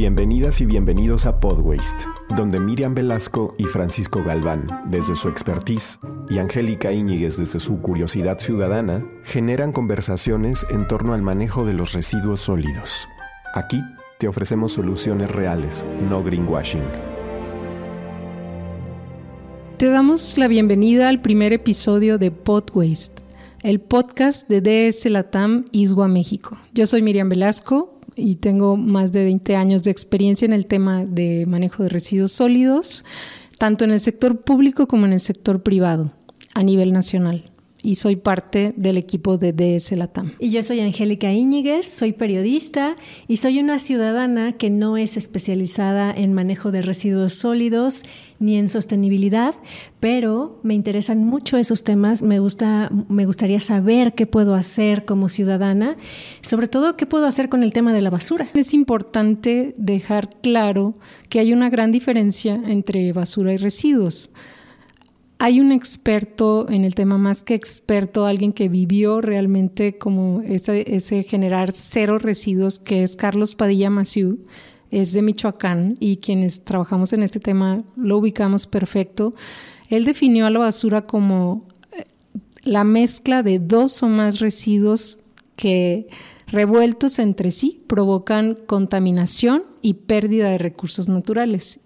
Bienvenidas y bienvenidos a Podwaste, donde Miriam Velasco y Francisco Galván, desde su expertise, y Angélica Íñiguez desde su curiosidad ciudadana, generan conversaciones en torno al manejo de los residuos sólidos. Aquí te ofrecemos soluciones reales, no greenwashing. Te damos la bienvenida al primer episodio de Podwaste, el podcast de DS Latam Iswa México. Yo soy Miriam Velasco, y tengo más de 20 años de experiencia en el tema de manejo de residuos sólidos, tanto en el sector público como en el sector privado a nivel nacional y soy parte del equipo de DS Latam. Y yo soy Angélica Íñiguez, soy periodista y soy una ciudadana que no es especializada en manejo de residuos sólidos ni en sostenibilidad, pero me interesan mucho esos temas, me gusta me gustaría saber qué puedo hacer como ciudadana, sobre todo qué puedo hacer con el tema de la basura. Es importante dejar claro que hay una gran diferencia entre basura y residuos hay un experto en el tema, más que experto, alguien que vivió realmente como ese, generar cero residuos, que es Carlos Padilla Maciú, es de Michoacán y quienes trabajamos en este tema lo ubicamos perfecto. Él definió a la basura como eh, la mezcla de dos o más residuos que revueltos entre sí provocan contaminación y pérdida de recursos naturales.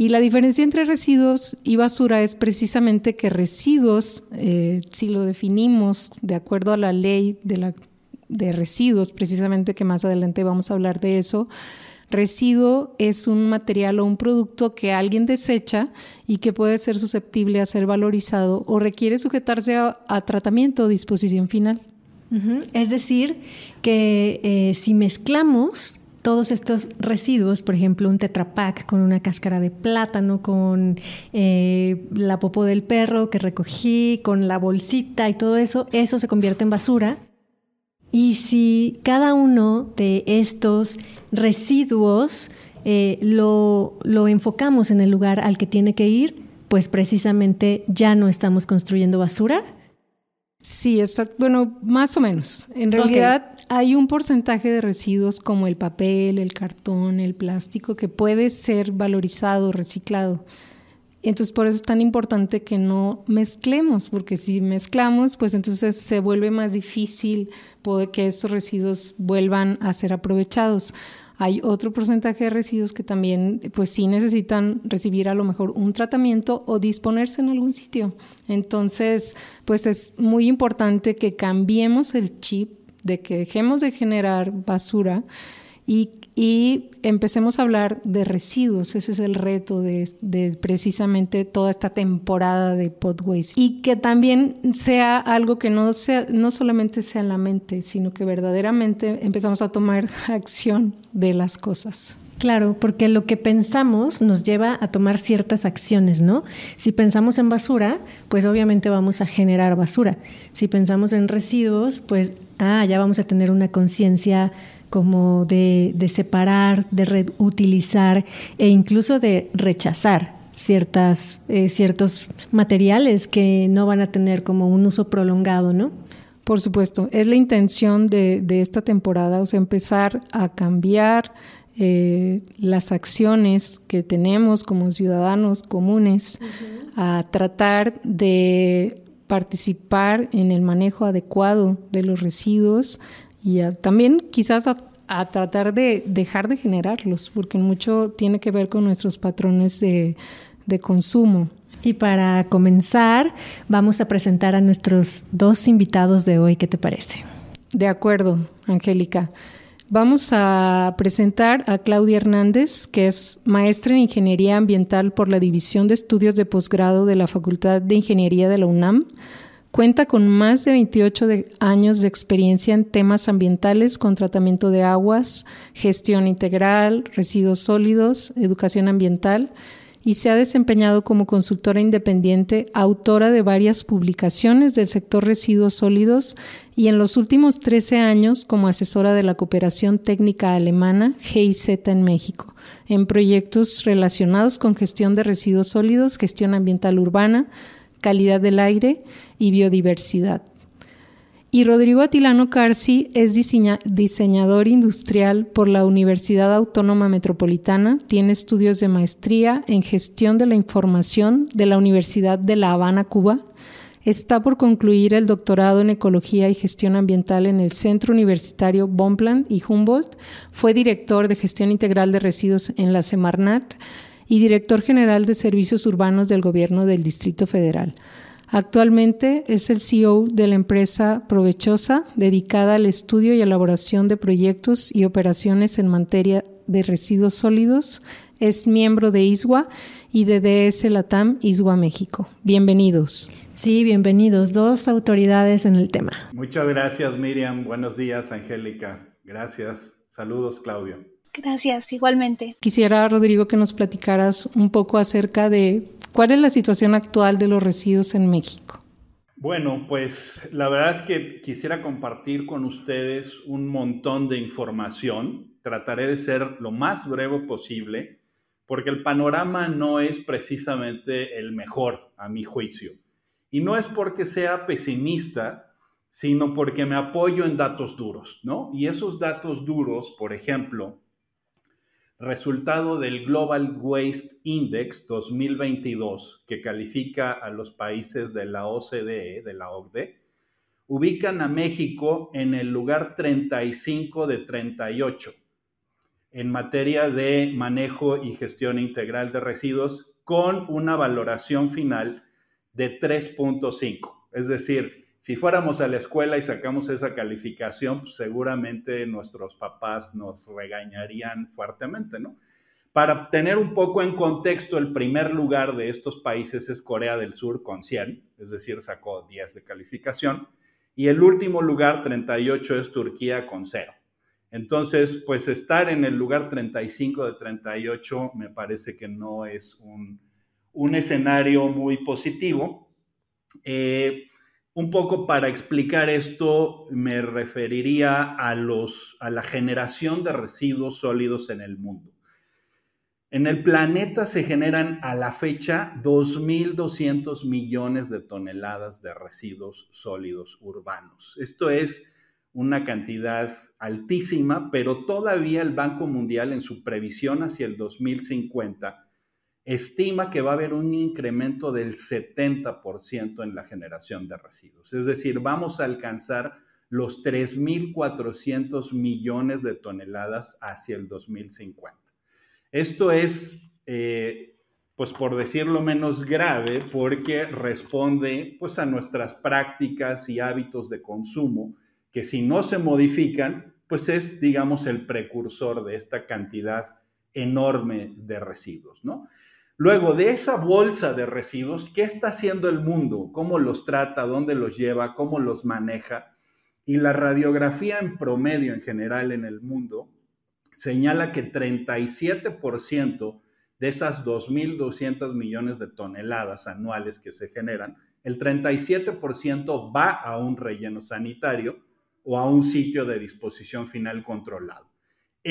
Y la diferencia entre residuos y basura es precisamente que residuos, eh, si lo definimos de acuerdo a la ley de, residuos, precisamente que más adelante vamos a hablar de eso, Residuo es un material o un producto que alguien desecha y que puede ser susceptible a ser valorizado o requiere sujetarse a, tratamiento o disposición final. Es decir, que eh, si mezclamos todos estos residuos, por ejemplo, un tetrapack con una cáscara de plátano, con eh, la popó del perro que recogí, con la bolsita y todo eso, eso se convierte en basura. Y si cada uno de estos residuos eh, lo, lo enfocamos en el lugar al que tiene que ir, pues precisamente ya no estamos construyendo basura. Sí, está, bueno, más o menos. En realidad, hay un porcentaje de residuos como el papel, el cartón, el plástico que puede ser valorizado, reciclado. Entonces por eso es tan importante que no mezclemos, porque si mezclamos, pues entonces se vuelve más difícil poder que estos residuos vuelvan a ser aprovechados. Hay otro porcentaje de residuos que también, pues sí necesitan recibir a lo mejor un tratamiento o disponerse en algún sitio. Entonces, pues es muy importante que cambiemos el chip de que dejemos de generar basura y, empecemos a hablar de residuos. Ese es el reto de, precisamente toda esta temporada de Podways. Y que también sea algo que no, sea, no solamente sea en la mente, sino que verdaderamente empezamos a tomar acción de las cosas. Claro, porque lo que pensamos nos lleva a tomar ciertas acciones, ¿no? Si pensamos en basura, pues obviamente vamos a generar basura. Si pensamos en residuos, pues, ah, ya vamos a tener una conciencia como de, separar, de reutilizar e incluso de rechazar ciertas, eh, ciertos materiales que no van a tener como un uso prolongado, ¿no? Por supuesto, es la intención de, de esta temporada, o sea, empezar a cambiar eh, las acciones que tenemos como ciudadanos comunes a tratar de participar en el manejo adecuado de los residuos y también quizás a, tratar de dejar de generarlos, porque mucho tiene que ver con nuestros patrones de, de consumo. Y para comenzar, vamos a presentar a nuestros dos invitados de hoy. ¿Qué te parece? De acuerdo, Angélica. Vamos a presentar a Claudia Hernández, que es maestra en Ingeniería Ambiental por la División de Estudios de Posgrado de la Facultad de Ingeniería de la UNAM. Cuenta con más de 28 años de experiencia en temas ambientales con tratamiento de aguas, gestión integral, residuos sólidos, educación ambiental y se ha desempeñado como consultora independiente, autora de varias publicaciones del sector residuos sólidos y en los últimos 13 años como asesora de la cooperación técnica alemana GIZ en México, en proyectos relacionados con gestión de residuos sólidos, gestión ambiental urbana, calidad del aire y biodiversidad. Y Rodrigo Atilano Carci es diseñador industrial por la Universidad Autónoma Metropolitana, tiene estudios de maestría en gestión de la información de la Universidad de La Habana, Cuba. Está por concluir el doctorado en Ecología y Gestión Ambiental en el Centro Universitario Bonpland y Humboldt. Fue director de Gestión Integral de Residuos en la Semarnat y director general de Servicios Urbanos del Gobierno del Distrito Federal. Actualmente es el CEO de la empresa Provechosa, dedicada al estudio y elaboración de proyectos y operaciones en materia de residuos sólidos. Es miembro de ISWA y de DS Latam ISWA México. Bienvenidos. Sí, bienvenidos, dos autoridades en el tema. Muchas gracias, Miriam. Buenos días, Angélica. Gracias. Saludos, Claudio. Gracias, igualmente. Quisiera, Rodrigo, que nos platicaras un poco acerca de ¿Cuál es la situación actual de los residuos en México? Bueno, pues la verdad es que quisiera compartir con ustedes un montón de información. Trataré de ser lo más breve posible porque el panorama no es precisamente el mejor, a mi juicio. Y no es porque sea pesimista, sino porque me apoyo en datos duros, ¿no? Y esos datos duros, por ejemplo, resultado del Global Waste Index 2022, que califica a los países de la OCDE, de la OCDE, ubican a México en el lugar 35 de 38 en materia de manejo y gestión integral de residuos con una valoración final de 3.5. Es decir, si fuéramos a la escuela y sacamos esa calificación, pues seguramente nuestros papás nos regañarían fuertemente, ¿no? Para tener un poco en contexto, el primer lugar de estos países es Corea del Sur con 100, es decir, sacó 10 de calificación, y el último lugar, 38, es Turquía con 0. Entonces, pues estar en el lugar 35 de 38 me parece que no es un, un escenario muy positivo. Eh, un poco para explicar esto, me referiría a, los, a la generación de residuos sólidos en el mundo. En el planeta se generan a la fecha 2.200 millones de toneladas de residuos sólidos urbanos. Esto es una cantidad altísima, pero todavía el Banco Mundial en su previsión hacia el 2050 estima que va a haber un incremento del 70% en la generación de residuos. Es decir, vamos a alcanzar los 3.400 millones de toneladas hacia el 2050. Esto es, eh, pues por decirlo menos grave, porque responde pues a nuestras prácticas y hábitos de consumo, que si no se modifican, pues es, digamos, el precursor de esta cantidad enorme de residuos, ¿no? Luego, de esa bolsa de residuos, ¿qué está haciendo el mundo? ¿Cómo los trata? ¿Dónde los lleva? ¿Cómo los maneja? Y la radiografía en promedio en general en el mundo señala que 37% de esas 2.200 millones de toneladas anuales que se generan, el 37% va a un relleno sanitario o a un sitio de disposición final controlado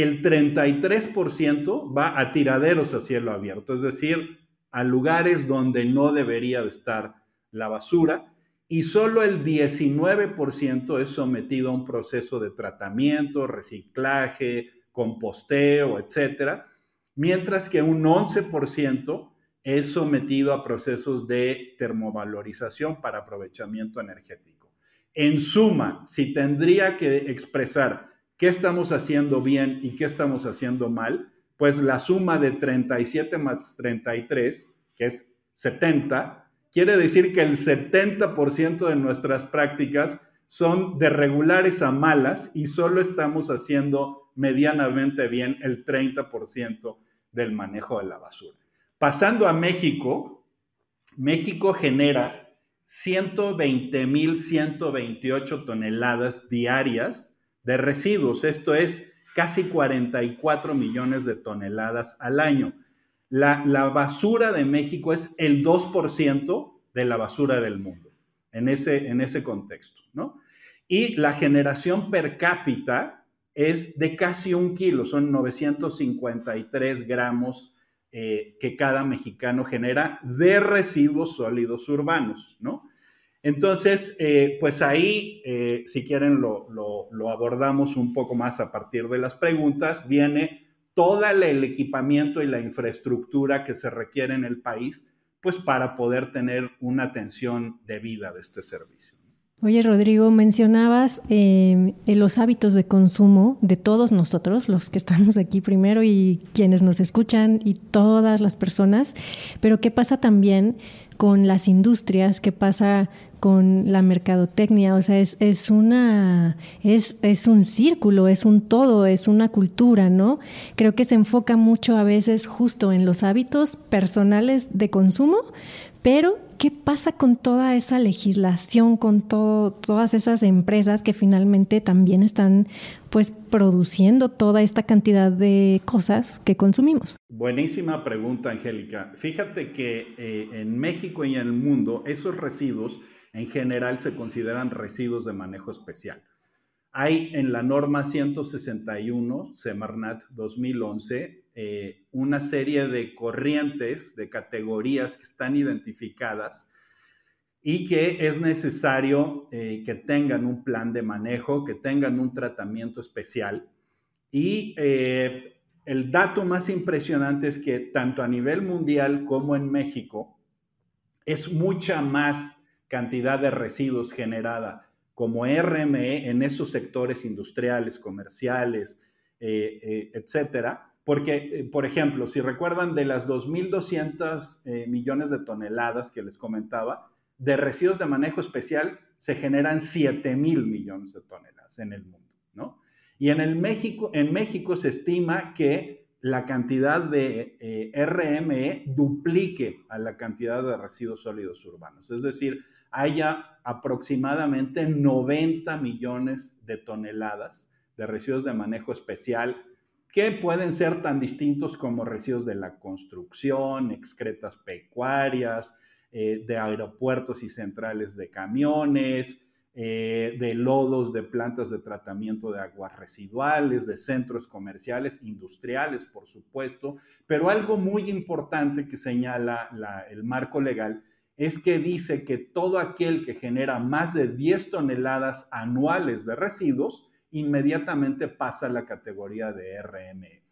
el 33% va a tiraderos a cielo abierto, es decir, a lugares donde no debería de estar la basura y solo el 19% es sometido a un proceso de tratamiento, reciclaje, composteo, etcétera, mientras que un 11% es sometido a procesos de termovalorización para aprovechamiento energético. En suma, si tendría que expresar qué estamos haciendo bien y qué estamos haciendo mal, pues la suma de 37 más 33, que es 70, quiere decir que el 70% de nuestras prácticas son de regulares a malas y solo estamos haciendo medianamente bien el 30% del manejo de la basura. Pasando a México, México genera 120.128 toneladas diarias de residuos. Esto es casi 44 millones de toneladas al año. La, basura de México es el 2% de la basura del mundo en ese, en ese contexto, ¿no? Y la generación per cápita es de casi un kilo, son 953 gramos eh, que cada mexicano genera de residuos sólidos urbanos, ¿no? Entonces, eh, pues ahí, eh, si quieren, lo, lo, abordamos un poco más a partir de las preguntas. Viene todo el equipamiento y la infraestructura que se requiere en el país, pues para poder tener una atención debida de este servicio. Oye, Rodrigo, mencionabas em, los hábitos de consumo de todos nosotros, los que estamos aquí primero y quienes nos escuchan y todas las personas, pero ¿qué pasa también con las industrias? ¿Qué pasa con la mercadotecnia? O sea, es, es una, es, es un círculo, es un todo, es una cultura, ¿no? Creo que se enfoca mucho a veces justo en los hábitos personales de consumo, pero ¿qué pasa con toda esa legislación, con todo, todas esas empresas que finalmente también están pues produciendo toda esta cantidad de cosas que consumimos? Buenísima pregunta, Angélica. Fíjate que eh, en México y en el mundo esos residuos en general se consideran residuos de manejo especial. Hay en la norma 161, Semarnat 2011, eh, una serie de corrientes, de categorías que están identificadas y que es necesario eh, que tengan un plan de manejo, que tengan un tratamiento especial. Y eh, el dato más impresionante es que tanto a nivel mundial como en México es mucha más cantidad de residuos generada como RME en esos sectores industriales, comerciales, etcétera, porque, eh, por ejemplo, si recuerdan de las 2.200 eh, millones de toneladas que les comentaba, de residuos de manejo especial se generan 7.000 millones de toneladas en el mundo, ¿no? Y en, el México, en México se estima que la cantidad de eh, RME duplique a la cantidad de residuos sólidos urbanos. Es decir, haya aproximadamente 90 millones de toneladas de residuos de manejo especial que pueden ser tan distintos como residuos de la construcción, excretas pecuarias, eh, de aeropuertos y centrales de camiones, eh, de lodos de plantas de tratamiento de aguas residuales, de centros comerciales, industriales, por supuesto, pero algo muy importante que señala el marco legal es que dice que todo aquel que genera más de 10 toneladas anuales de residuos inmediatamente pasa a la categoría de RME.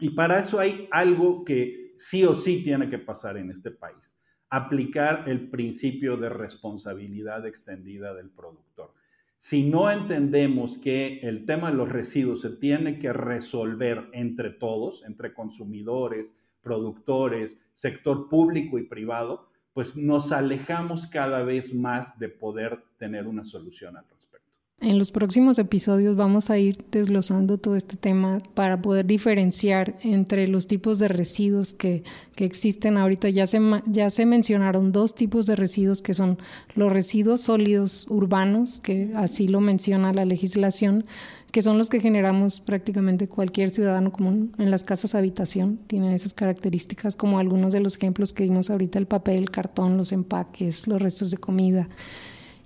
Y para eso hay algo que sí o sí tiene que pasar en este país, aplicar el principio de responsabilidad extendida del productor. Si no entendemos que el tema de los residuos se tiene que resolver entre todos, entre consumidores, productores, sector público y privado, pues nos alejamos cada vez más de poder tener una solución al respecto. En los próximos episodios vamos a ir desglosando todo este tema para poder diferenciar entre los tipos de residuos que, existen ahorita. Ya se, ya se mencionaron dos tipos de residuos que son los residuos sólidos urbanos, que así lo menciona la legislación, que son los que generamos prácticamente cualquier ciudadano común en las casas habitación. Tienen esas características como algunos de los ejemplos que vimos ahorita, el papel, el cartón, los empaques, los restos de comida.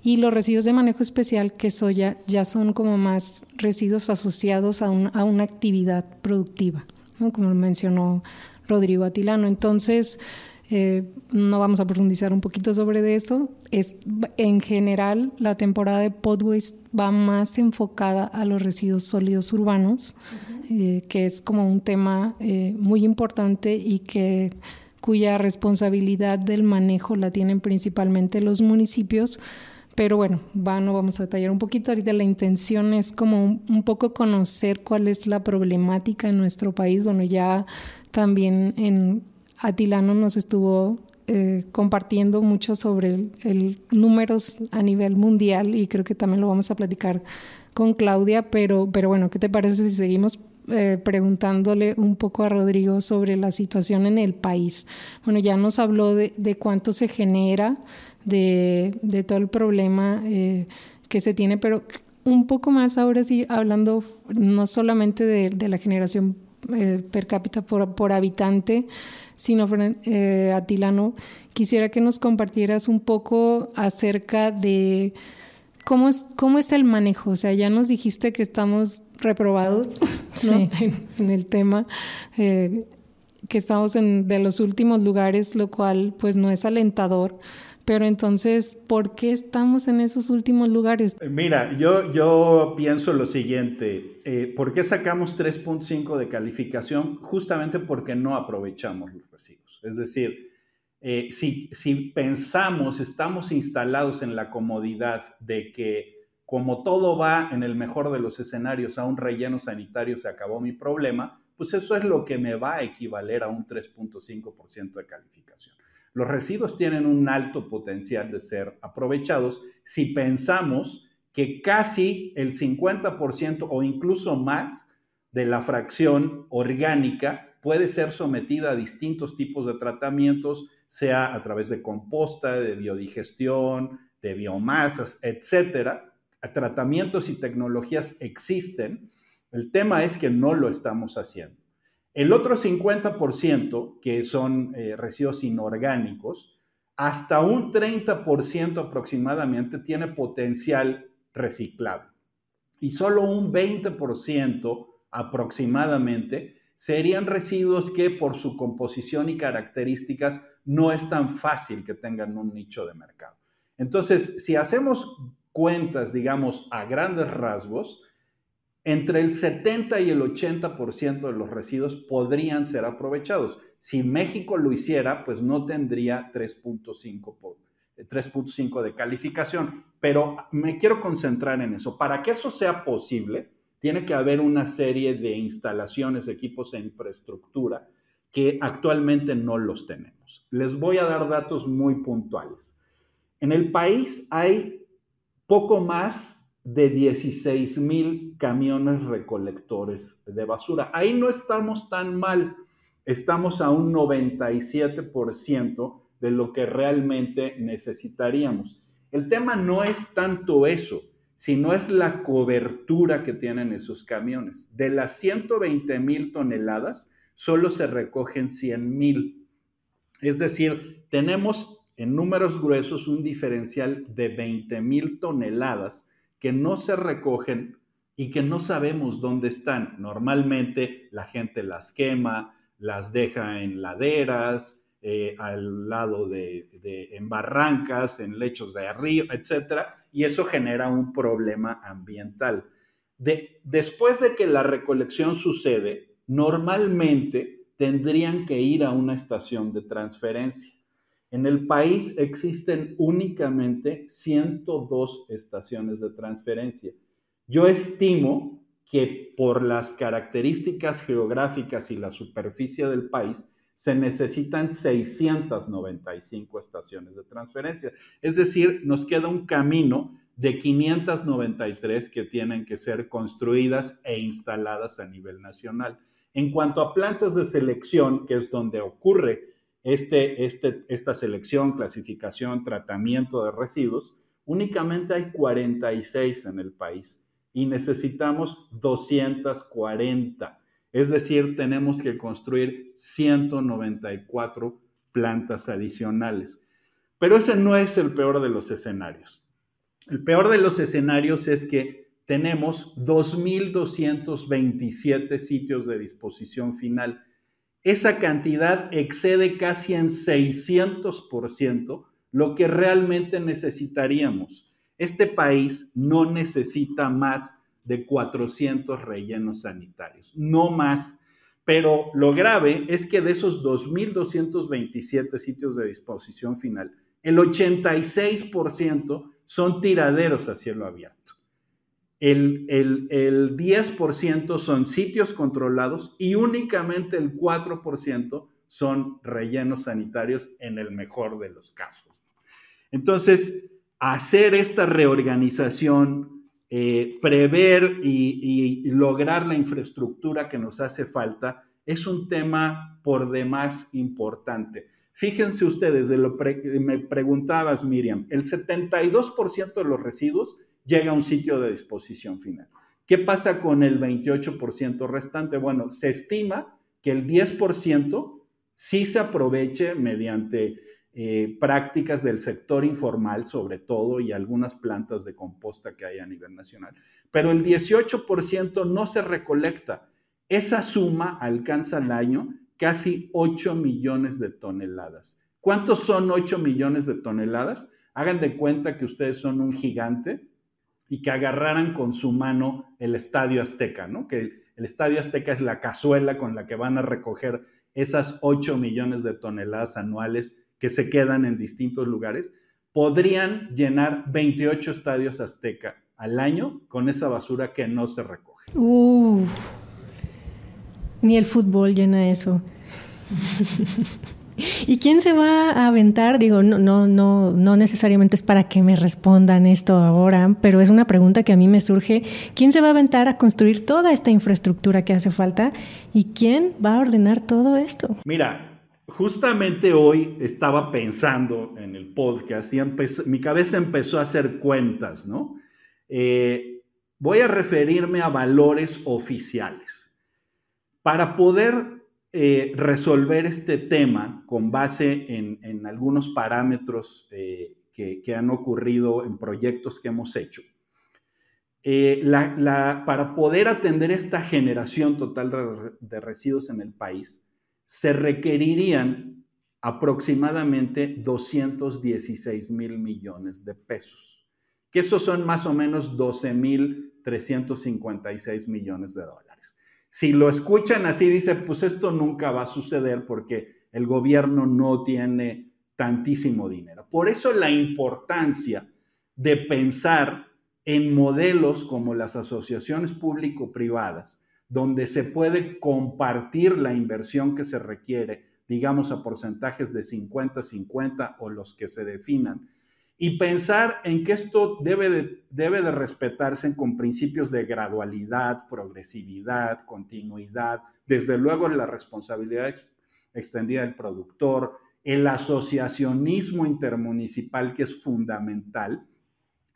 Y los residuos de manejo especial, que soya, ya son como más residuos asociados a, a una actividad productiva, como mencionó Rodrigo Atilano. Entonces, eh, no vamos a profundizar un poquito sobre eso. Es, en general, la temporada de Podwaste va más enfocada a los residuos sólidos urbanos, eh, que es como un tema eh, muy importante y que cuya responsabilidad del manejo la tienen principalmente los municipios, pero bueno, va, no vamos a detallar un poquito. Ahorita la intención es como un, poco conocer cuál es la problemática en nuestro país. Bueno, ya también en Atilano nos estuvo eh, compartiendo mucho sobre el, números a nivel mundial y creo que también lo vamos a platicar con Claudia, pero, pero bueno, ¿qué te parece si seguimos eh, preguntándole un poco a Rodrigo sobre la situación en el país? Bueno, ya nos habló de, de cuánto se genera de, todo el problema eh, que se tiene, pero un poco más ahora sí, hablando no solamente de, la generación eh, per cápita por, habitante, sino eh, Atilano, quisiera que nos compartieras un poco acerca de cómo es, cómo es el manejo. O sea, ya nos dijiste que estamos reprobados en, el tema. que estamos en de los últimos lugares, lo cual pues no es alentador, Pero entonces, ¿por qué estamos en esos últimos lugares? Eh, mira, yo, yo pienso lo siguiente, eh, ¿por qué sacamos 3.5 de calificación? Justamente porque no aprovechamos los residuos. Es decir, eh, si, si pensamos, estamos instalados en la comodidad de que como todo va en el mejor de los escenarios a un relleno sanitario, se acabó mi problema, pues eso es lo que me va a equivaler a un 3.5% de calificación. Los residuos tienen un alto potencial de ser aprovechados si pensamos que casi el 50% o incluso más de la fracción orgánica puede ser sometida a distintos tipos de tratamientos, sea a través de composta, de biodigestión, de biomasas, etcétera. Tratamientos y tecnologías existen. El tema es que no lo estamos haciendo. El otro 50%, que son eh, residuos inorgánicos, hasta un 30% aproximadamente tiene potencial reciclable. Y solo un 20% aproximadamente serían residuos que por su composición y características no es tan fácil que tengan un nicho de mercado. Entonces, si hacemos cuentas, digamos, a grandes rasgos, entre el 70 y el 80% de los residuos podrían ser aprovechados. Si México lo hiciera, pues no tendría 3.5 3.5 de calificación, pero me quiero concentrar en eso. Para que eso sea posible, tiene que haber una serie de instalaciones, equipos e infraestructura que actualmente no los tenemos. Les voy a dar datos muy puntuales. En el país hay poco más de 16 mil camiones recolectores de basura. Ahí no estamos tan mal, estamos a un 97% de lo que realmente necesitaríamos. El tema no es tanto eso, sino es la cobertura que tienen esos camiones. De las 120 mil toneladas, solo se recogen 100 mil. Es decir, tenemos en números gruesos un diferencial de 20 mil toneladas que no se recogen y que no sabemos dónde están. Normalmente la gente las quema, las deja en laderas, eh, al lado de, en barrancas, en lechos de río, etc. Y eso genera un problema ambiental. De, después de que la recolección sucede, normalmente tendrían que ir a una estación de transferencia. En el país existen únicamente 102 estaciones de transferencia. Yo estimo que por las características geográficas y la superficie del país, se necesitan 695 estaciones de transferencia. Es decir, nos queda un camino de 593 que tienen que ser construidas e instaladas a nivel nacional. En cuanto a plantas de selección, que es donde ocurre este, este, esta selección, clasificación, tratamiento de residuos, únicamente hay 46 en el país y necesitamos 240. Es decir, tenemos que construir 194 plantas adicionales. Pero ese no es el peor de los escenarios. El peor de los escenarios es que tenemos 2.227 sitios de disposición final esa cantidad excede casi en 600% lo que realmente necesitaríamos. Este país no necesita más de 400 rellenos sanitarios, no más. Pero lo grave es que de esos 2.227 sitios de disposición final, el 86% son tiraderos a cielo abierto el, el, 10% son sitios controlados y únicamente el 4% son rellenos sanitarios en el mejor de los casos. Entonces, hacer esta reorganización, eh, prever y, lograr la infraestructura que nos hace falta es un tema por demás importante. Fíjense ustedes, me preguntabas, Miriam, el 72% de los residuos llega a un sitio de disposición final. ¿Qué pasa con el 28% restante? Bueno, se estima que el 10% sí se aproveche mediante eh, prácticas del sector informal, sobre todo, y algunas plantas de composta que hay a nivel nacional, pero el 18% no se recolecta. Esa suma alcanza al año casi 8 millones de toneladas. ¿Cuántos son 8 millones de toneladas? Hagan de cuenta que ustedes son un gigante y que agarraran con su mano el Estadio Azteca, ¿no? Que el Estadio Azteca es la cazuela con la que van a recoger esas 8 millones de toneladas anuales que se quedan en distintos lugares. Podrían llenar 28 estadios Azteca al año con esa basura que no se recoge. ni el fútbol llena eso. ¿Y quién se va a aventar? Digo, no, no, no, no necesariamente es para que me respondan esto ahora, pero es una pregunta que a mí me surge. ¿Quién se va a aventar a construir toda esta infraestructura que hace falta? ¿Y quién va a ordenar todo esto? Mira, justamente hoy estaba pensando en el podcast y mi cabeza empezó a hacer cuentas, ¿no? Eh, voy a referirme a valores oficiales. Para poder eh, resolver este tema con base en, algunos parámetros eh, que, han ocurrido en proyectos que hemos hecho. Eh, para poder atender esta generación total de, residuos en el país, se requerirían aproximadamente 216 mil millones de pesos, que esos son más o menos 12 mil 356 millones de dólares. Si lo escuchan así, dice, pues esto nunca va a suceder porque el gobierno no tiene tantísimo dinero. Por eso la importancia de pensar en modelos como las asociaciones público-privadas, donde se puede compartir la inversión que se requiere, digamos a porcentajes de 50-50 o los que se definan, y pensar en que esto debe de, debe de respetarse con principios de gradualidad, progresividad, continuidad, desde luego la responsabilidad extendida del productor, el asociacionismo intermunicipal que es fundamental.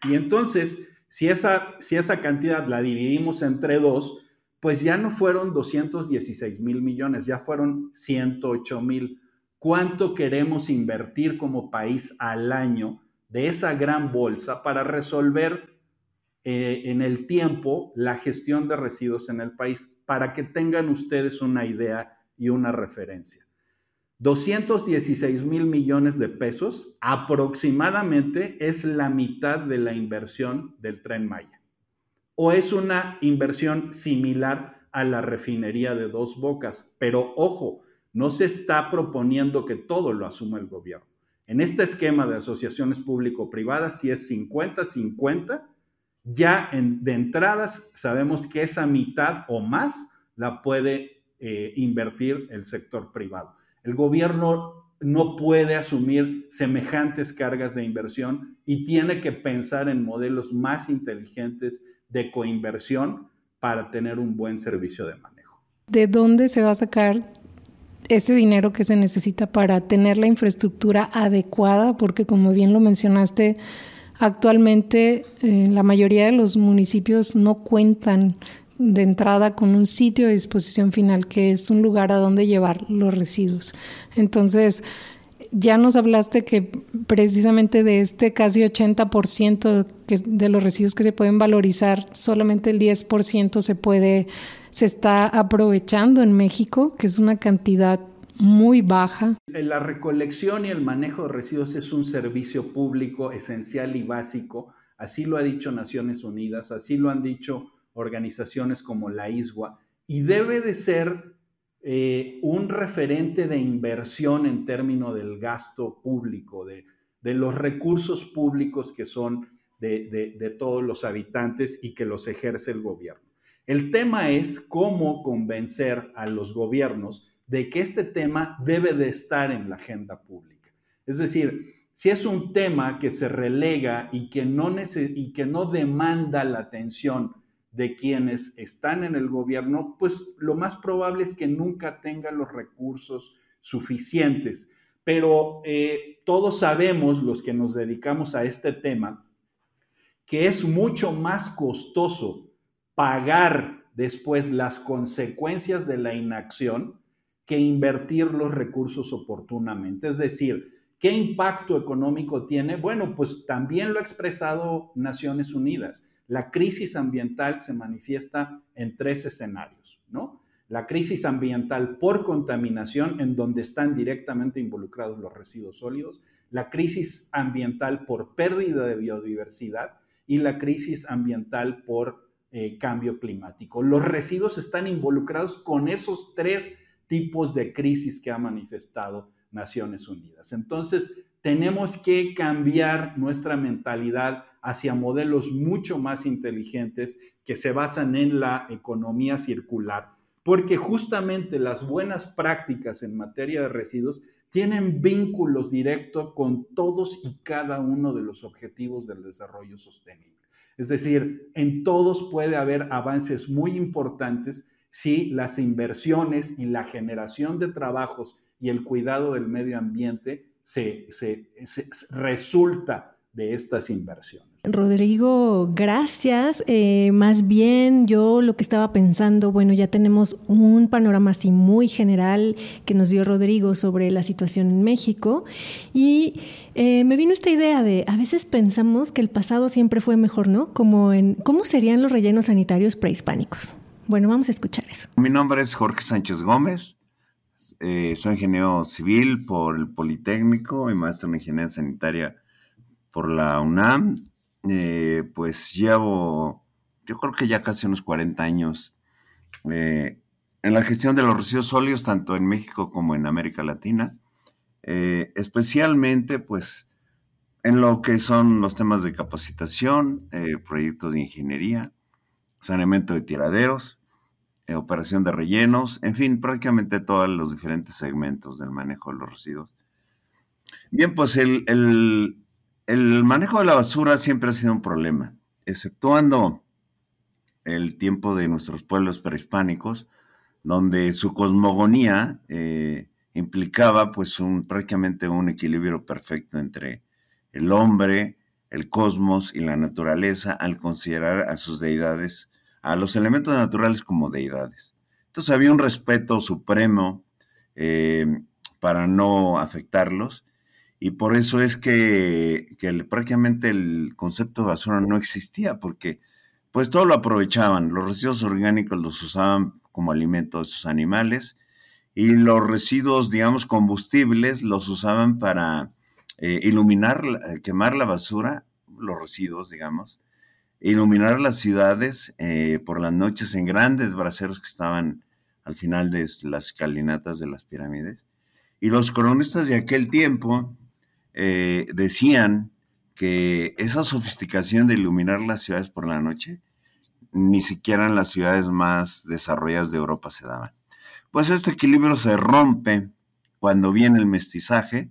Y entonces, si esa, si esa cantidad la dividimos entre dos, pues ya no fueron 216 mil millones, ya fueron 108 mil. ¿Cuánto queremos invertir como país al año de esa gran bolsa para resolver eh, en el tiempo la gestión de residuos en el país, para que tengan ustedes una idea y una referencia. 216 mil millones de pesos aproximadamente es la mitad de la inversión del tren Maya. O es una inversión similar a la refinería de dos bocas, pero ojo, no se está proponiendo que todo lo asuma el gobierno. En este esquema de asociaciones público-privadas, si es 50-50, ya de entradas sabemos que esa mitad o más la puede eh, invertir el sector privado. El gobierno no puede asumir semejantes cargas de inversión y tiene que pensar en modelos más inteligentes de coinversión para tener un buen servicio de manejo. ¿De dónde se va a sacar ese dinero que se necesita para tener la infraestructura adecuada, porque como bien lo mencionaste, actualmente eh, la mayoría de los municipios no cuentan de entrada con un sitio de disposición final, que es un lugar a donde llevar los residuos. Entonces, ya nos hablaste que precisamente de este casi 80% de los residuos que se pueden valorizar, solamente el 10% se puede se está aprovechando en México, que es una cantidad muy baja. La recolección y el manejo de residuos es un servicio público esencial y básico, así lo ha dicho Naciones Unidas, así lo han dicho organizaciones como la ISWA, y debe de ser eh, un referente de inversión en términos del gasto público, de, los recursos públicos que son de todos los habitantes y que los ejerce el gobierno. El tema es cómo convencer a los gobiernos de que este tema debe de estar en la agenda pública. Es decir, si es un tema que se relega y que no, y que no demanda la atención de quienes están en el gobierno, pues lo más probable es que nunca tenga los recursos suficientes. Pero eh, todos sabemos, los que nos dedicamos a este tema, que es mucho más costoso pagar después las consecuencias de la inacción que invertir los recursos oportunamente. Es decir, ¿qué impacto económico tiene? Bueno, pues también lo ha expresado Naciones Unidas. La crisis ambiental se manifiesta en tres escenarios, ¿no? la crisis ambiental por contaminación, en donde están directamente involucrados los residuos sólidos, la crisis ambiental por pérdida de biodiversidad y la crisis ambiental por eh, cambio climático. Los residuos están involucrados con esos tres tipos de crisis que ha manifestado Naciones Unidas. Entonces, tenemos que cambiar nuestra mentalidad hacia modelos mucho más inteligentes que se basan en la economía circular porque justamente las buenas prácticas en materia de residuos tienen vínculos directos con todos y cada uno de los objetivos del desarrollo sostenible. Es decir, en todos puede haber avances muy importantes si las inversiones y la generación de trabajos y el cuidado del medio ambiente se, resulta de estas inversiones. Rodrigo, gracias. Eh, más bien yo lo que estaba pensando, bueno, ya tenemos un panorama así muy general que nos dio Rodrigo sobre la situación en México y eh, me vino esta idea de, a veces pensamos que el pasado siempre fue mejor, ¿no? Como en, ¿cómo serían los rellenos sanitarios prehispánicos? Bueno, vamos a escuchar eso. Mi nombre es Jorge Sánchez Gómez. Eh, soy ingeniero civil por el Politécnico y maestro en ingeniería sanitaria por la UNAM eh, pues llevo, yo creo que ya casi unos 40 años eh, en la gestión de los residuos sólidos, tanto en México como en América Latina, eh, especialmente pues en lo que son los temas de capacitación, proyectos de ingeniería, saneamiento de tiraderos, operación de rellenos, en fin, prácticamente todos los diferentes segmentos del manejo de los residuos. Bien, pues el, el manejo de la basura siempre ha sido un problema, exceptuando el tiempo de nuestros pueblos prehispánicos, donde su cosmogonía eh, implicaba pues un, prácticamente un equilibrio perfecto entre el hombre, el cosmos y la naturaleza al considerar a sus deidades, a los elementos naturales como deidades. Entonces había un respeto supremo eh, para no afectarlos y por eso es que, prácticamente el concepto de basura no existía, porque pues todo lo aprovechaban. Los residuos orgánicos los usaban como alimento de sus animales y los residuos, digamos, combustibles los usaban para eh, iluminar, quemar la basura, los residuos, digamos, iluminar las ciudades eh, por las noches en grandes braseros que estaban al final de las escalinatas de las pirámides. Y los cronistas de aquel tiempo eh, decían que esa sofisticación de iluminar las ciudades por la noche, ni siquiera en las ciudades más desarrolladas de Europa se daban. Pues este equilibrio se rompe cuando viene el mestizaje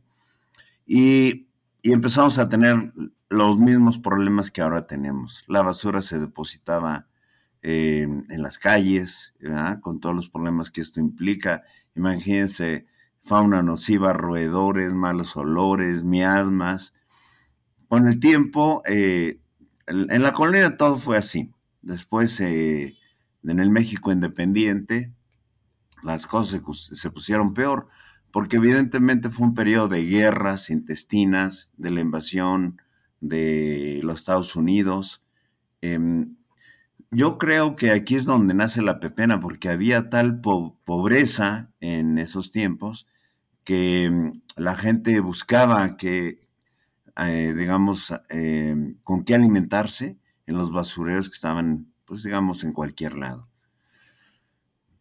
y, empezamos a tener los mismos problemas que ahora tenemos. La basura se depositaba eh, en las calles, con todos los problemas que esto implica. Imagínense fauna nociva, roedores, malos olores, miasmas. Con el tiempo, eh, en la colonia todo fue así. Después, eh, en el México independiente, las cosas se, pusieron peor, porque evidentemente fue un periodo de guerras intestinas, de la invasión de los Estados Unidos. Em, yo creo que aquí es donde nace la pepena, porque había tal pobreza en esos tiempos que mm, la gente buscaba que, eh, digamos, eh, con qué alimentarse en los basureros que estaban, pues digamos, en cualquier lado.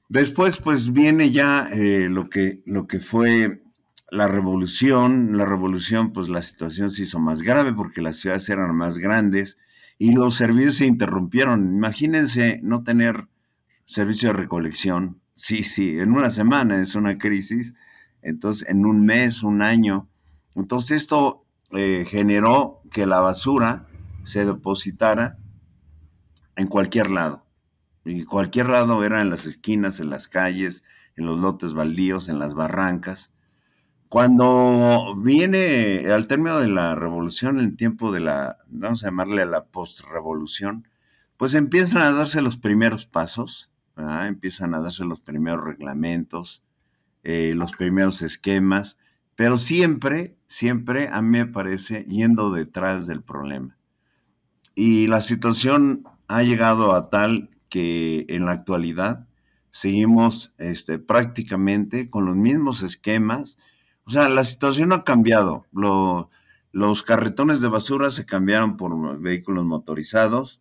Después, pues viene ya eh, lo, que, lo que fue la revolución. La revolución, pues la situación se hizo más grave porque las ciudades eran más grandes y los servicios se interrumpieron. Imagínense no tener servicio de recolección. Sí, sí, en una semana es una crisis entonces en un mes, un año. Entonces esto eh, generó que la basura se depositara en cualquier lado. Y cualquier lado era en las esquinas, en las calles, en los lotes baldíos, en las barrancas. Cuando viene al término de la revolución, el tiempo de la, vamos a llamarle a la postrevolución, pues empiezan a darse los primeros pasos, empiezan a darse los primeros reglamentos, eh, los primeros esquemas, pero siempre, siempre a mí me parece yendo detrás del problema. Y la situación ha llegado a tal que en la actualidad seguimos este, prácticamente con los mismos esquemas. O sea, la situación ha cambiado. los carretones de basura se cambiaron por vehículos motorizados.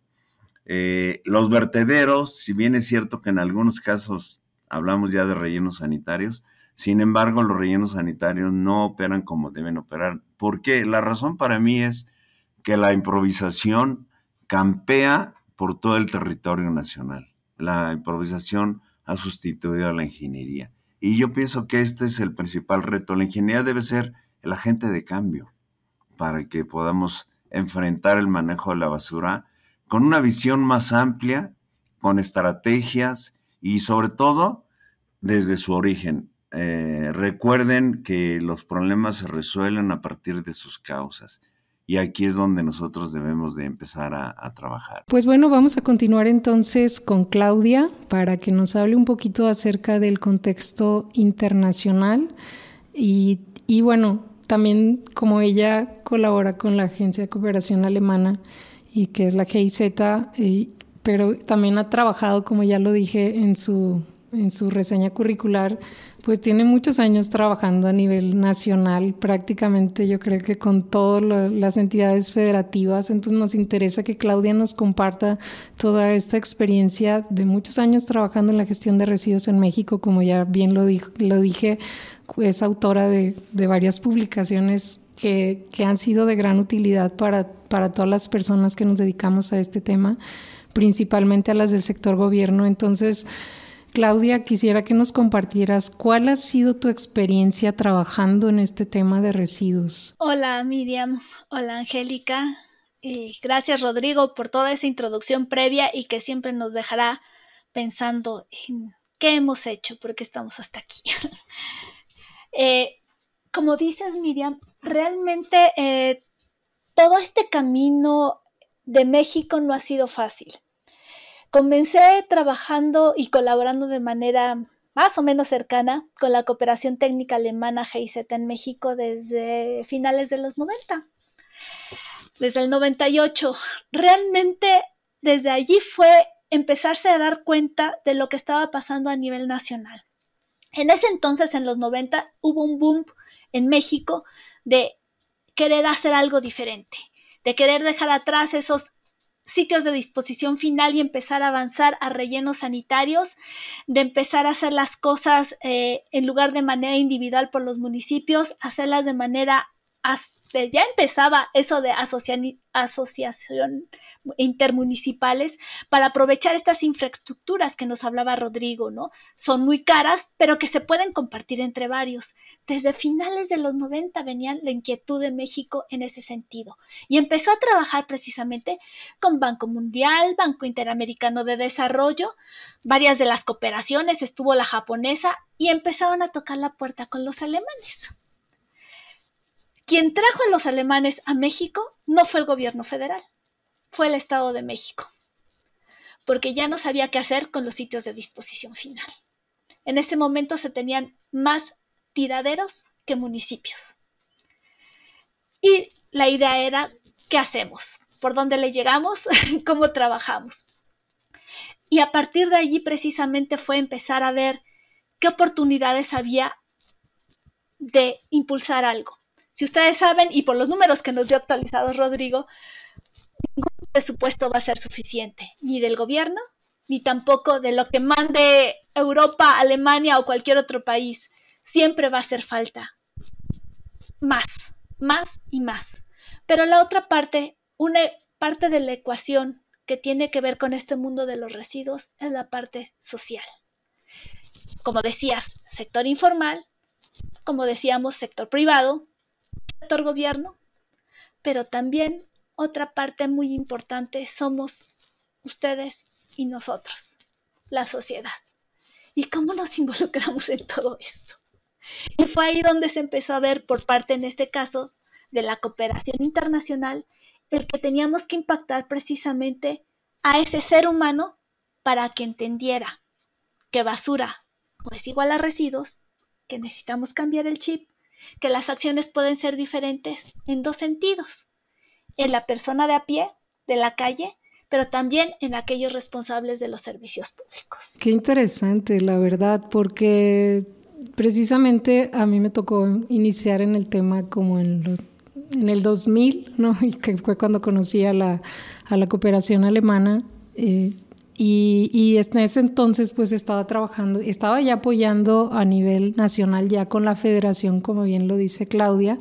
Eh, los vertederos, si bien es cierto que en algunos casos hablamos ya de rellenos sanitarios, sin embargo los rellenos sanitarios no operan como deben operar. ¿Por qué? La razón para mí es que la improvisación campea por todo el territorio nacional. La improvisación ha sustituido a la ingeniería. Y yo pienso que este es el principal reto. La ingeniería debe ser el agente de cambio para que podamos enfrentar el manejo de la basura con una visión más amplia, con estrategias y sobre todo desde su origen. Eh, recuerden que los problemas se resuelven a partir de sus causas. Y aquí es donde nosotros debemos de empezar a, trabajar. Pues bueno, vamos a continuar entonces con Claudia para que nos hable un poquito acerca del contexto internacional y, bueno, también como ella colabora con la Agencia de Cooperación Alemana y que es la GIZ, pero también ha trabajado, como ya lo dije en su, en su reseña curricular, pues tiene muchos años trabajando a nivel nacional, prácticamente yo creo que con todas las entidades federativas. Entonces nos interesa que Claudia nos comparta toda esta experiencia de muchos años trabajando en la gestión de residuos en México, como ya bien lo, lo dije, es autora de, de varias publicaciones que, que, han sido de gran utilidad para, para todas las personas que nos dedicamos a este tema, principalmente a las del sector gobierno. Entonces, Claudia, quisiera que nos compartieras cuál ha sido tu experiencia trabajando en este tema de residuos. Hola Miriam, hola Angélica. Y gracias Rodrigo por toda esa introducción previa y que siempre nos dejará pensando en qué hemos hecho, porque estamos hasta aquí. Eh, como dices Miriam, realmente eh, todo este camino de México no ha sido fácil. Comencé trabajando y colaborando de manera más o menos cercana con la cooperación técnica alemana GIZ en México desde finales de los 90, desde el 98. Realmente desde allí fue empezarse a dar cuenta de lo que estaba pasando a nivel nacional. En ese entonces, en los 90, hubo un boom en México de querer hacer algo diferente, de querer dejar atrás esos sitios de disposición final y empezar a avanzar a rellenos sanitarios, de empezar a hacer las cosas eh, en lugar de manera individual por los municipios, hacerlas de manera ya empezaba eso de asociación intermunicipales para aprovechar estas infraestructuras que nos hablaba Rodrigo, ¿no? Son muy caras, pero que se pueden compartir entre varios. Desde finales de los 90 venía la inquietud de México en ese sentido y empezó a trabajar precisamente con Banco Mundial, Banco Interamericano de Desarrollo, varias de las cooperaciones, estuvo la japonesa y empezaron a tocar la puerta con los alemanes. Quien trajo a los alemanes a México no fue el gobierno federal, fue el Estado de México, porque ya no sabía qué hacer con los sitios de disposición final. En ese momento se tenían más tiraderos que municipios. Y la idea era, ¿qué hacemos? ¿Por dónde le llegamos? ¿Cómo trabajamos? Y a partir de allí precisamente fue empezar a ver qué oportunidades había de impulsar algo. Si ustedes saben, y por los números que nos dio actualizados Rodrigo, ningún presupuesto va a ser suficiente, ni del gobierno, ni tampoco de lo que mande Europa, Alemania o cualquier otro país. Siempre va a hacer falta. Más, más y más. Pero la otra parte, una parte de la ecuación que tiene que ver con este mundo de los residuos es la parte social. Como decías, sector informal, como decíamos, sector privado, gobierno, pero también otra parte muy importante somos ustedes y nosotros, la sociedad. ¿Y cómo nos involucramos en todo esto? Y fue ahí donde se empezó a ver por parte, en este caso, de la cooperación internacional, el que teníamos que impactar precisamente a ese ser humano para que entendiera que basura no es igual a residuos, que necesitamos cambiar el chip que las acciones pueden ser diferentes en dos sentidos. En la persona de a pie, de la calle, pero también en aquellos responsables de los servicios públicos. Qué interesante, la verdad, porque precisamente a mí me tocó iniciar en el tema como en, en el 2000, ¿no? Y que fue cuando conocí a la, a la cooperación alemana. Eh, y, y, en ese entonces pues estaba trabajando, estaba ya apoyando a nivel nacional ya con la federación, como bien lo dice Claudia,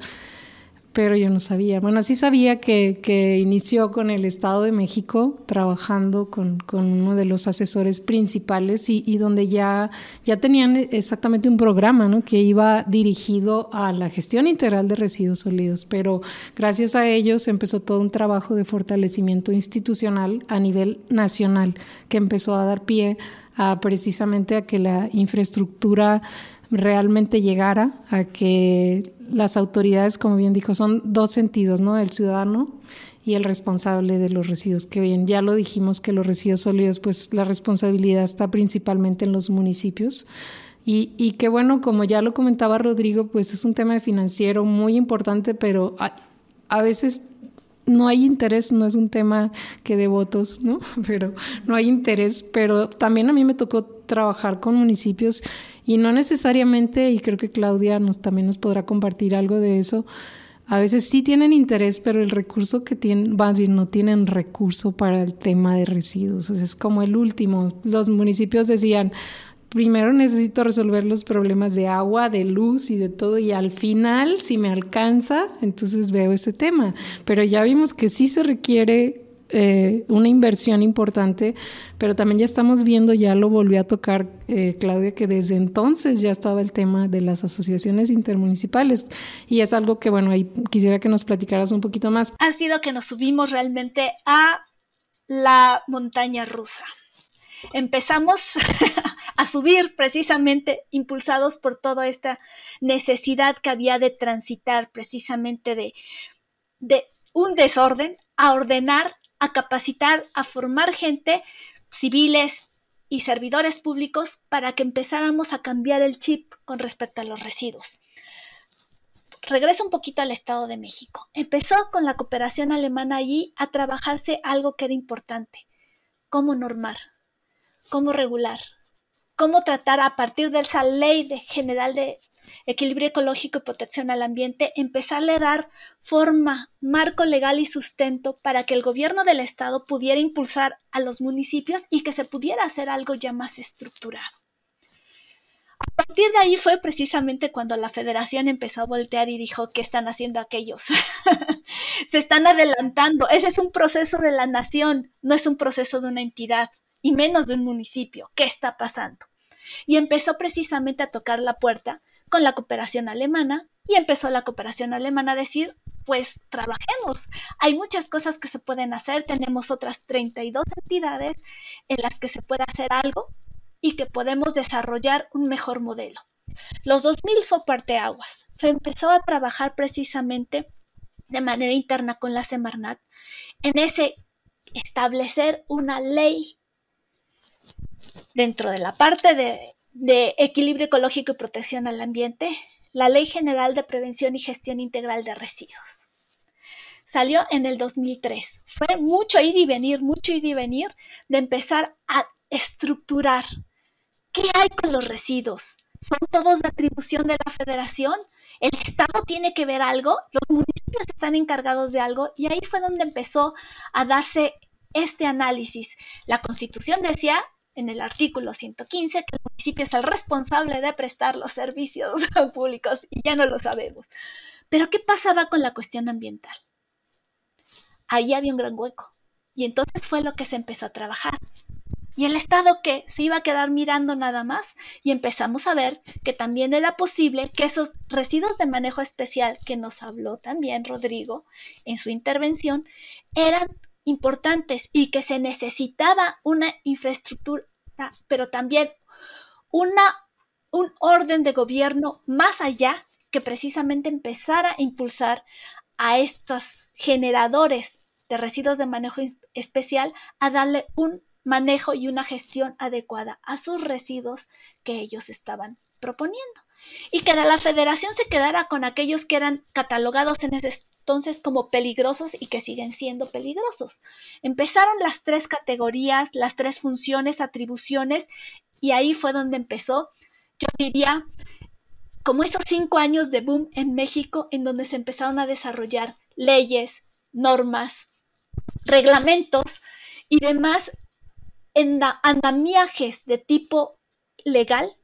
pero yo no sabía. Bueno, sí sabía que, que inició con el Estado de México, trabajando con, con uno de los asesores principales y, y, donde ya, ya tenían exactamente un programa ¿no? que iba dirigido a la gestión integral de residuos sólidos, pero gracias a ellos empezó todo un trabajo de fortalecimiento institucional a nivel nacional que empezó a dar pie a precisamente a que la infraestructura realmente llegara a que las autoridades, como bien dijo, son dos sentidos, ¿no? El ciudadano y el responsable de los residuos. Que bien, ya lo dijimos que los residuos sólidos, pues la responsabilidad está principalmente en los municipios. Y, y que bueno, como ya lo comentaba Rodrigo, pues es un tema financiero muy importante, pero a, a veces no hay interés, no es un tema que de votos, ¿no? Pero no hay interés, pero también a mí me tocó trabajar con municipios y no necesariamente, y creo que Claudia nos, también nos podrá compartir algo de eso, a veces sí tienen interés, pero el recurso que tienen, más bien no tienen recurso para el tema de residuos. es como el último. Los municipios decían, primero necesito resolver los problemas de agua, de luz y de todo, y al final, si me alcanza, entonces veo ese tema. Pero ya vimos que sí se requiere eh, una inversión importante, pero también ya estamos viendo, ya lo volvió a tocar eh, Claudia, que desde entonces ya estaba el tema de las asociaciones intermunicipales y es algo que, bueno, ahí quisiera que nos platicaras un poquito más. Ha sido que nos subimos realmente a la montaña rusa. Empezamos a subir precisamente impulsados por toda esta necesidad que había de transitar precisamente de, de un desorden a ordenar a capacitar, a formar gente, civiles y servidores públicos, para que empezáramos a cambiar el chip con respecto a los residuos. Regreso un poquito al Estado de México. Empezó con la cooperación alemana allí a trabajarse algo que era importante, cómo normar, cómo regular, cómo tratar a partir de esa ley de general de equilibrio ecológico y protección al ambiente, empezarle a dar forma, marco legal y sustento para que el gobierno del estado pudiera impulsar a los municipios y que se pudiera hacer algo ya más estructurado. A partir de ahí fue precisamente cuando la federación empezó a voltear y dijo, ¿qué están haciendo aquellos? se están adelantando. Ese es un proceso de la nación, no es un proceso de una entidad, y menos de un municipio. ¿Qué está pasando? Y empezó precisamente a tocar la puerta con la cooperación alemana y empezó la cooperación alemana a decir, pues trabajemos. Hay muchas cosas que se pueden hacer, tenemos otras 32 entidades en las que se puede hacer algo y que podemos desarrollar un mejor modelo. Los 2000 fue parteaguas. Se empezó a trabajar precisamente de manera interna con la Semarnat en ese establecer una ley dentro de la parte de Equilibrio Ecológico y Protección al Ambiente, la Ley General de Prevención y Gestión Integral de Residuos. Salió en el 2003. Fue mucho ir y venir, mucho ir y venir de empezar a estructurar qué hay con los residuos. ¿Son todos de atribución de la federación? ¿El Estado tiene que ver algo? ¿Los municipios están encargados de algo? Y ahí fue donde empezó a darse este análisis. La Constitución decía en el artículo 115 que el municipio es el responsable de prestar los servicios públicos y ya no lo sabemos. Pero ¿qué pasaba con la cuestión ambiental? Ahí había un gran hueco y entonces fue lo que se empezó a trabajar. Y el Estado que se iba a quedar mirando nada más y empezamos a ver que también era posible que esos residuos de manejo especial que nos habló también Rodrigo en su intervención eran importantes y que se necesitaba una infraestructura, pero también una, un orden de gobierno más allá que precisamente empezara a impulsar a estos generadores de residuos de manejo especial a darle un manejo y una gestión adecuada a sus residuos que ellos estaban proponiendo. Y que la federación se quedara con aquellos que eran catalogados en ese entonces como peligrosos y que siguen siendo peligrosos. Empezaron las tres categorías, las tres funciones, atribuciones, y ahí fue donde empezó, yo diría, como esos cinco años de boom en México, en donde se empezaron a desarrollar leyes, normas, reglamentos y demás andamiajes de tipo legal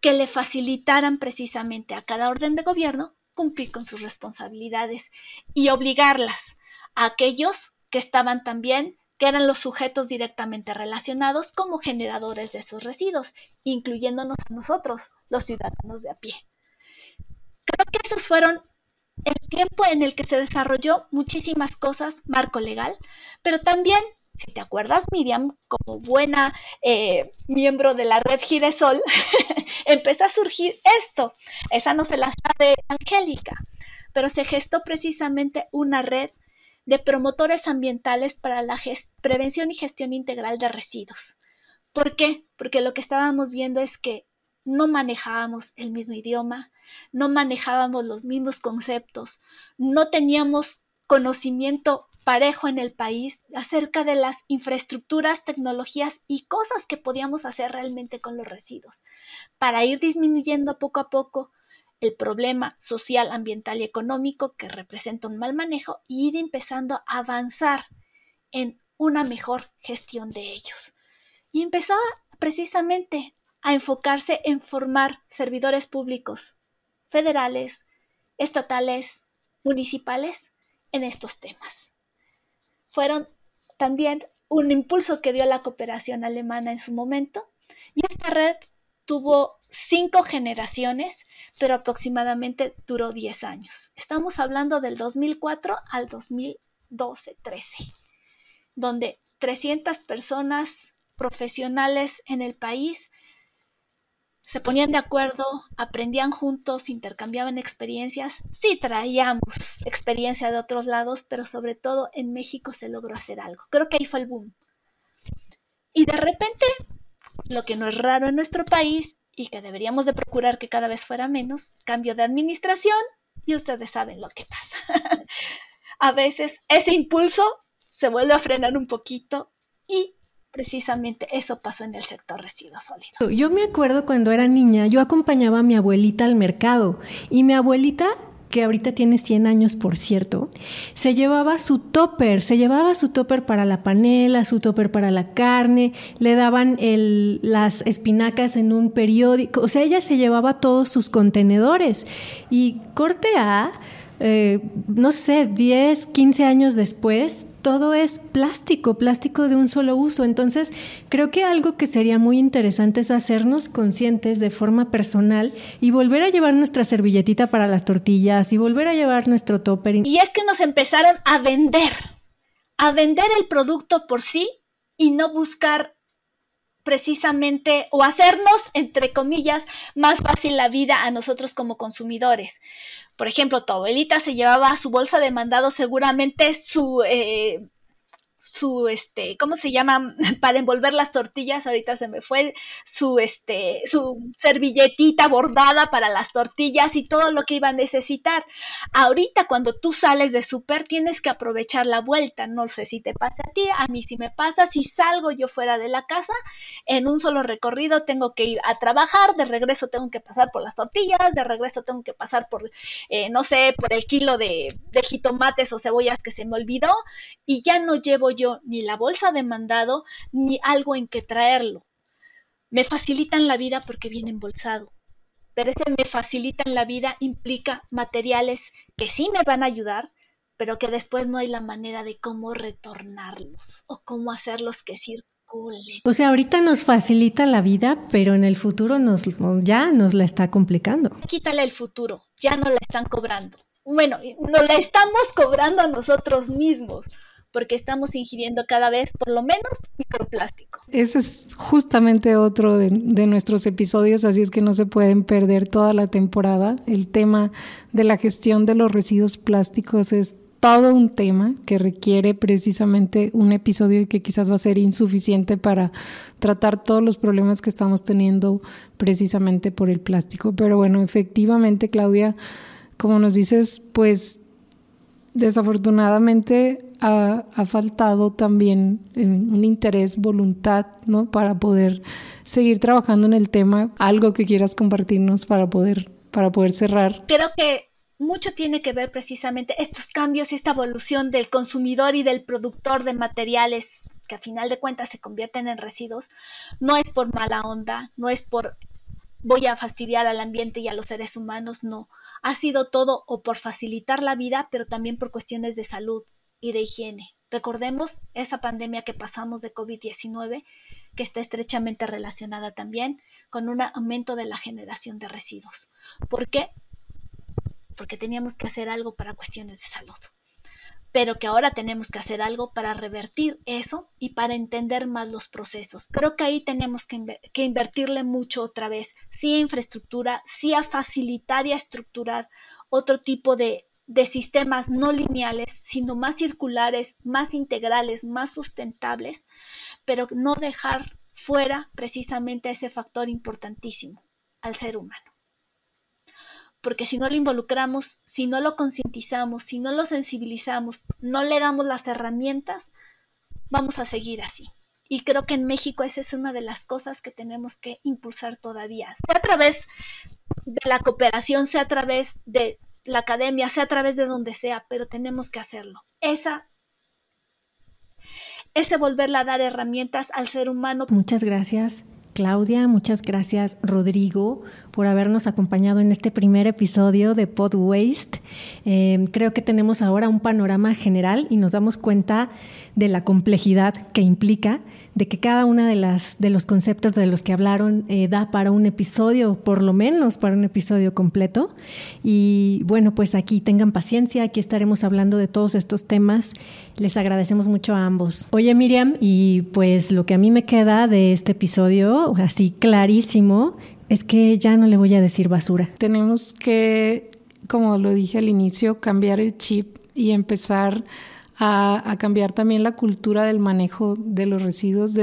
que le facilitaran precisamente a cada orden de gobierno cumplir con sus responsabilidades y obligarlas a aquellos que estaban también, que eran los sujetos directamente relacionados como generadores de esos residuos, incluyéndonos a nosotros, los ciudadanos de a pie. Creo que esos fueron el tiempo en el que se desarrolló muchísimas cosas, marco legal, pero también si te acuerdas, Miriam, como buena eh, miembro de la red Giresol, empezó a surgir esto. Esa no se la sabe Angélica, pero se gestó precisamente una red de promotores ambientales para la prevención y gestión integral de residuos. ¿Por qué? Porque lo que estábamos viendo es que no manejábamos el mismo idioma, no manejábamos los mismos conceptos, no teníamos conocimiento parejo en el país acerca de las infraestructuras, tecnologías y cosas que podíamos hacer realmente con los residuos para ir disminuyendo poco a poco el problema social, ambiental y económico que representa un mal manejo y ir empezando a avanzar en una mejor gestión de ellos. Y empezó precisamente a enfocarse en formar servidores públicos federales, estatales, municipales en estos temas fueron también un impulso que dio la cooperación alemana en su momento. Y esta red tuvo cinco generaciones, pero aproximadamente duró 10 años. Estamos hablando del 2004 al 2012-13, donde 300 personas profesionales en el país se ponían de acuerdo, aprendían juntos, intercambiaban experiencias. Sí traíamos experiencia de otros lados, pero sobre todo en México se logró hacer algo. Creo que ahí fue el boom. Y de repente, lo que no es raro en nuestro país y que deberíamos de procurar que cada vez fuera menos, cambio de administración y ustedes saben lo que pasa. a veces ese impulso se vuelve a frenar un poquito y precisamente eso pasó en el sector residuos sólidos. Yo me acuerdo cuando era niña, yo acompañaba a mi abuelita al mercado y mi abuelita que ahorita tiene 100 años, por cierto, se llevaba su topper, se llevaba su topper para la panela, su topper para la carne, le daban el, las espinacas en un periódico, o sea, ella se llevaba todos sus contenedores y corte A, eh, no sé, 10, 15 años después, todo es plástico, plástico de un solo uso. Entonces, creo que algo que sería muy interesante es hacernos conscientes de forma personal y volver a llevar nuestra servilletita para las tortillas y volver a llevar nuestro topper. Y es que nos empezaron a vender, a vender el producto por sí y no buscar precisamente o hacernos, entre comillas, más fácil la vida a nosotros como consumidores. Por ejemplo, tu abuelita se llevaba su bolsa de mandado seguramente su... Eh, su este, ¿cómo se llama? Para envolver las tortillas, ahorita se me fue su este, su servilletita bordada para las tortillas y todo lo que iba a necesitar. Ahorita cuando tú sales de súper tienes que aprovechar la vuelta, no sé si te pasa a ti, a mí si me pasa, si salgo yo fuera de la casa, en un solo recorrido tengo que ir a trabajar, de regreso tengo que pasar por las tortillas, de regreso tengo que pasar por, eh, no sé, por el kilo de, de jitomates o cebollas que se me olvidó y ya no llevo ni la bolsa de mandado ni algo en que traerlo. Me facilitan la vida porque viene embolsado. Pero ese me facilitan la vida implica materiales que sí me van a ayudar, pero que después no hay la manera de cómo retornarlos o cómo hacerlos que circulen. O sea, ahorita nos facilita la vida, pero en el futuro nos, ya nos la está complicando. Quítale el futuro, ya no la están cobrando. Bueno, nos la estamos cobrando a nosotros mismos porque estamos ingiriendo cada vez por lo menos microplástico. Ese es justamente otro de, nuestros episodios, así es que no se pueden perder toda la temporada. El tema de la gestión de los residuos plásticos es todo un tema que requiere precisamente un episodio y que quizás va a ser insuficiente para tratar todos los problemas que estamos teniendo precisamente por el plástico. Pero bueno, efectivamente, Claudia, como nos dices, pues desafortunadamente ha, faltado también eh, un interés, voluntad, ¿no? Para poder seguir trabajando en el tema. Algo que quieras compartirnos para poder, para poder cerrar. Creo que mucho tiene que ver precisamente estos cambios y esta evolución del consumidor y del productor de materiales que a final de cuentas se convierten en residuos, no es por mala onda, no es por voy a fastidiar al ambiente y a los seres humanos, no. Ha sido todo o por facilitar la vida, pero también por cuestiones de salud y de higiene. Recordemos esa pandemia que pasamos de COVID-19, que está estrechamente relacionada también con un aumento de la generación de residuos. ¿Por qué? Porque teníamos que hacer algo para cuestiones de salud pero que ahora tenemos que hacer algo para revertir eso y para entender más los procesos. Creo que ahí tenemos que, invertirle mucho otra vez, sí a infraestructura, sí a facilitar y a estructurar otro tipo de, de sistemas no lineales, sino más circulares, más integrales, más sustentables, pero no dejar fuera precisamente ese factor importantísimo al ser humano porque si no lo involucramos, si no lo concientizamos, si no lo sensibilizamos, no le damos las herramientas, vamos a seguir así. Y creo que en México esa es una de las cosas que tenemos que impulsar todavía, sea a través de la cooperación, sea a través de la academia, sea a través de donde sea, pero tenemos que hacerlo. Esa ese volverle a dar herramientas al ser humano. Muchas gracias. Claudia, muchas gracias Rodrigo por habernos acompañado en este primer episodio de Pod Waste. Eh, creo que tenemos ahora un panorama general y nos damos cuenta de la complejidad que implica, de que cada uno de, las, de los conceptos de los que hablaron eh, da para un episodio, por lo menos para un episodio completo. Y bueno, pues aquí tengan paciencia, aquí estaremos hablando de todos estos temas. Les agradecemos mucho a ambos. Oye Miriam, y pues lo que a mí me queda de este episodio, así clarísimo, es que ya no le voy a decir basura. Tenemos que, como lo dije al inicio, cambiar el chip y empezar a, cambiar también la cultura del manejo de los residuos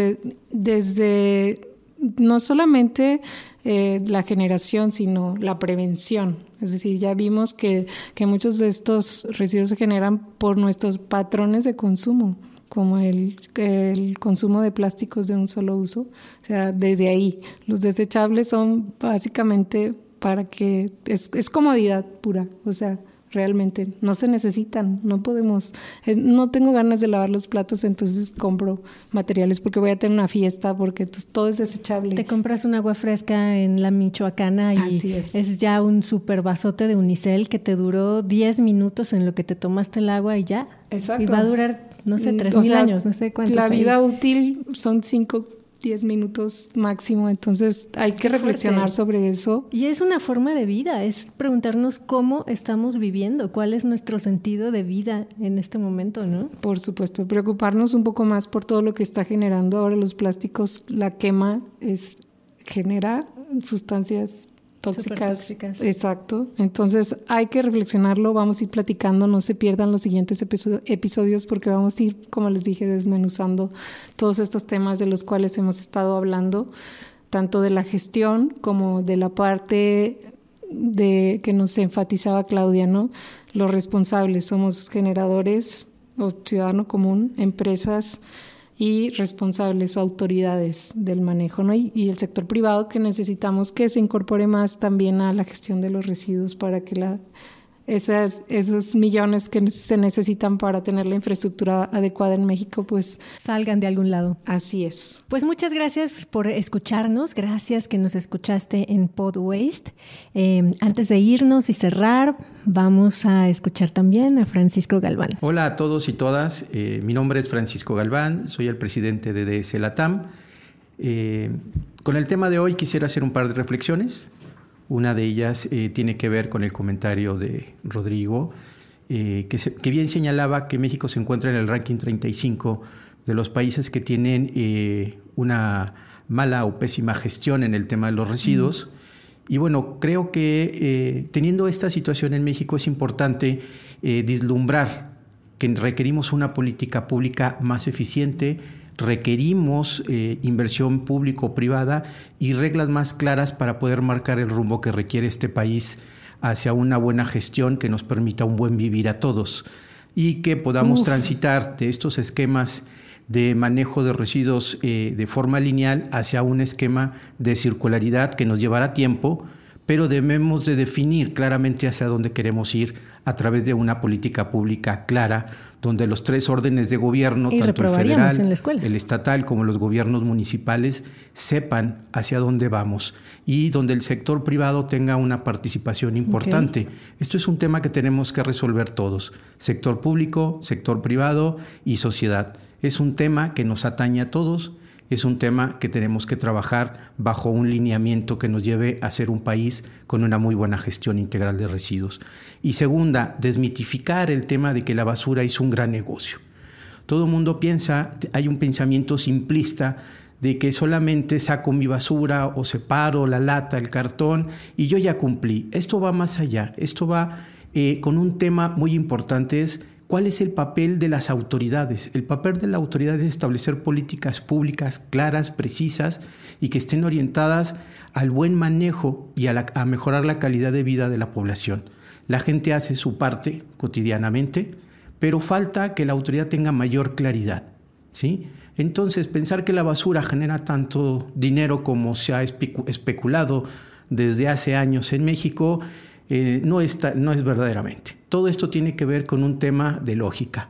desde no solamente eh, la generación, sino la prevención. Es decir, ya vimos que, que muchos de estos residuos se generan por nuestros patrones de consumo como el, el, consumo de plásticos de un solo uso. O sea, desde ahí, los desechables son básicamente para que es, es comodidad pura, o sea, realmente no se necesitan, no podemos, no tengo ganas de lavar los platos, entonces compro materiales porque voy a tener una fiesta, porque todo es desechable. Te compras un agua fresca en la Michoacana y es. es. ya un super vasote de unicel que te duró 10 minutos en lo que te tomaste el agua y ya. Exacto. Y va a durar no sé, tres mil años, no sé cuántos. La vida útil son cinco, diez minutos máximo, entonces hay que reflexionar sobre eso. Y es una forma de vida, es preguntarnos cómo estamos viviendo, cuál es nuestro sentido de vida en este momento, ¿no? Por supuesto, preocuparnos un poco más por todo lo que está generando ahora los plásticos, la quema es genera sustancias tóxicas. Exacto. Entonces hay que reflexionarlo, vamos a ir platicando, no se pierdan los siguientes episodios porque vamos a ir, como les dije, desmenuzando todos estos temas de los cuales hemos estado hablando, tanto de la gestión como de la parte de que nos enfatizaba Claudia, ¿no? Los responsables, somos generadores o ciudadano común, empresas, y responsables o autoridades del manejo, ¿no? Y, el sector privado que necesitamos que se incorpore más también a la gestión de los residuos para que la, esas, esos millones que se necesitan para tener la infraestructura adecuada en México, pues salgan de algún lado. Así es. Pues muchas gracias por escucharnos, gracias que nos escuchaste en Pod Waste. Eh, antes de irnos y cerrar, vamos a escuchar también a Francisco Galván. Hola a todos y todas, eh, mi nombre es Francisco Galván, soy el presidente de DS Latam. Eh, con el tema de hoy quisiera hacer un par de reflexiones. Una de ellas eh, tiene que ver con el comentario de Rodrigo, eh, que, bien señalaba que México se encuentra en el ranking 35 de los países que tienen eh, una mala o pésima gestión en el tema de los residuos. Y bueno, creo que teniendo esta situación en México es importante vislumbrar que requerimos una política pública más eficiente, requerimos eh, inversión público-privada y reglas más claras para poder marcar el rumbo que requiere este país hacia una buena gestión que nos permita un buen vivir a todos. y que podamos transitar de estos esquemas de manejo de residuos eh, de forma lineal hacia un esquema de circularidad que nos llevará tiempo, pero debemos de definir claramente hacia dónde queremos ir a través de una política pública clara, donde los tres órdenes de gobierno, tanto el federal, el estatal como los gobiernos municipales, sepan hacia dónde vamos y donde el sector privado tenga una participación importante. Esto es un tema que tenemos que resolver todos, sector público, sector privado y sociedad. Es un tema que nos atañe a todos, es un tema que tenemos que trabajar bajo un lineamiento que nos lleve a ser un país con una muy buena gestión integral de residuos. Y segunda, desmitificar el tema de que la basura es un gran negocio. Todo el mundo piensa, hay un pensamiento simplista de que solamente saco mi basura o separo la lata, el cartón y yo ya cumplí. Esto va más allá, esto va eh, con un tema muy importante, es ¿Cuál es el papel de las autoridades? El papel de la autoridad es establecer políticas públicas claras, precisas y que estén orientadas al buen manejo y a, mejorar la calidad de vida de la población. La gente hace su parte cotidianamente, pero falta que la autoridad tenga mayor claridad. ¿sí? Entonces, pensar que la basura genera tanto dinero como se ha especulado desde hace años en México eh, no, está, no es verdaderamente. Todo esto tiene que ver con un tema de lógica.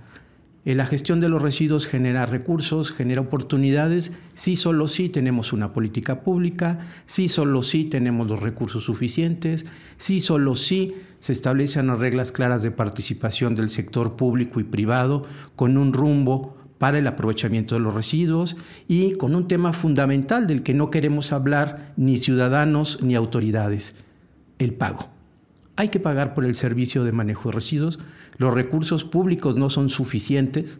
Eh, la gestión de los residuos genera recursos, genera oportunidades, si solo si tenemos una política pública, si solo si tenemos los recursos suficientes, si solo si se establecen las reglas claras de participación del sector público y privado con un rumbo para el aprovechamiento de los residuos y con un tema fundamental del que no queremos hablar ni ciudadanos ni autoridades, el pago hay que pagar por el servicio de manejo de residuos. Los recursos públicos no son suficientes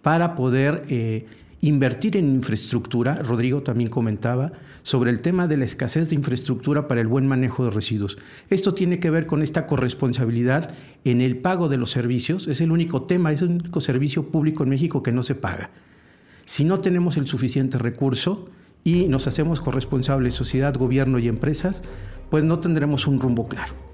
para poder eh, invertir en infraestructura. Rodrigo también comentaba sobre el tema de la escasez de infraestructura para el buen manejo de residuos. Esto tiene que ver con esta corresponsabilidad en el pago de los servicios. Es el único tema, es el único servicio público en México que no se paga. Si no tenemos el suficiente recurso y nos hacemos corresponsables sociedad, gobierno y empresas, pues no tendremos un rumbo claro.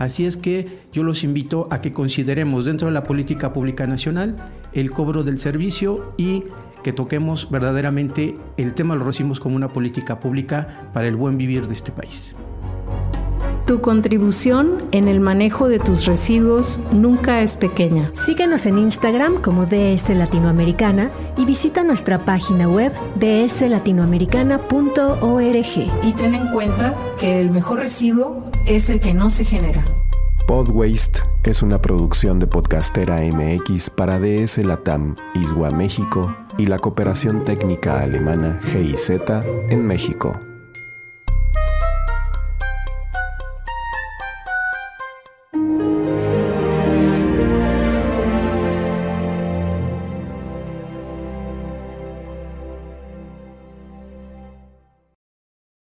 Así es que yo los invito a que consideremos dentro de la política pública nacional el cobro del servicio y que toquemos verdaderamente el tema lo recibimos como una política pública para el buen vivir de este país. Tu contribución en el manejo de tus residuos nunca es pequeña. Síguenos en Instagram como DS Latinoamericana y visita nuestra página web dslatinoamericana.org. Y ten en cuenta que el mejor residuo es el que no se genera. Podwaste es una producción de Podcastera MX para DS Latam, Iswa México y la cooperación técnica alemana GIZ en México.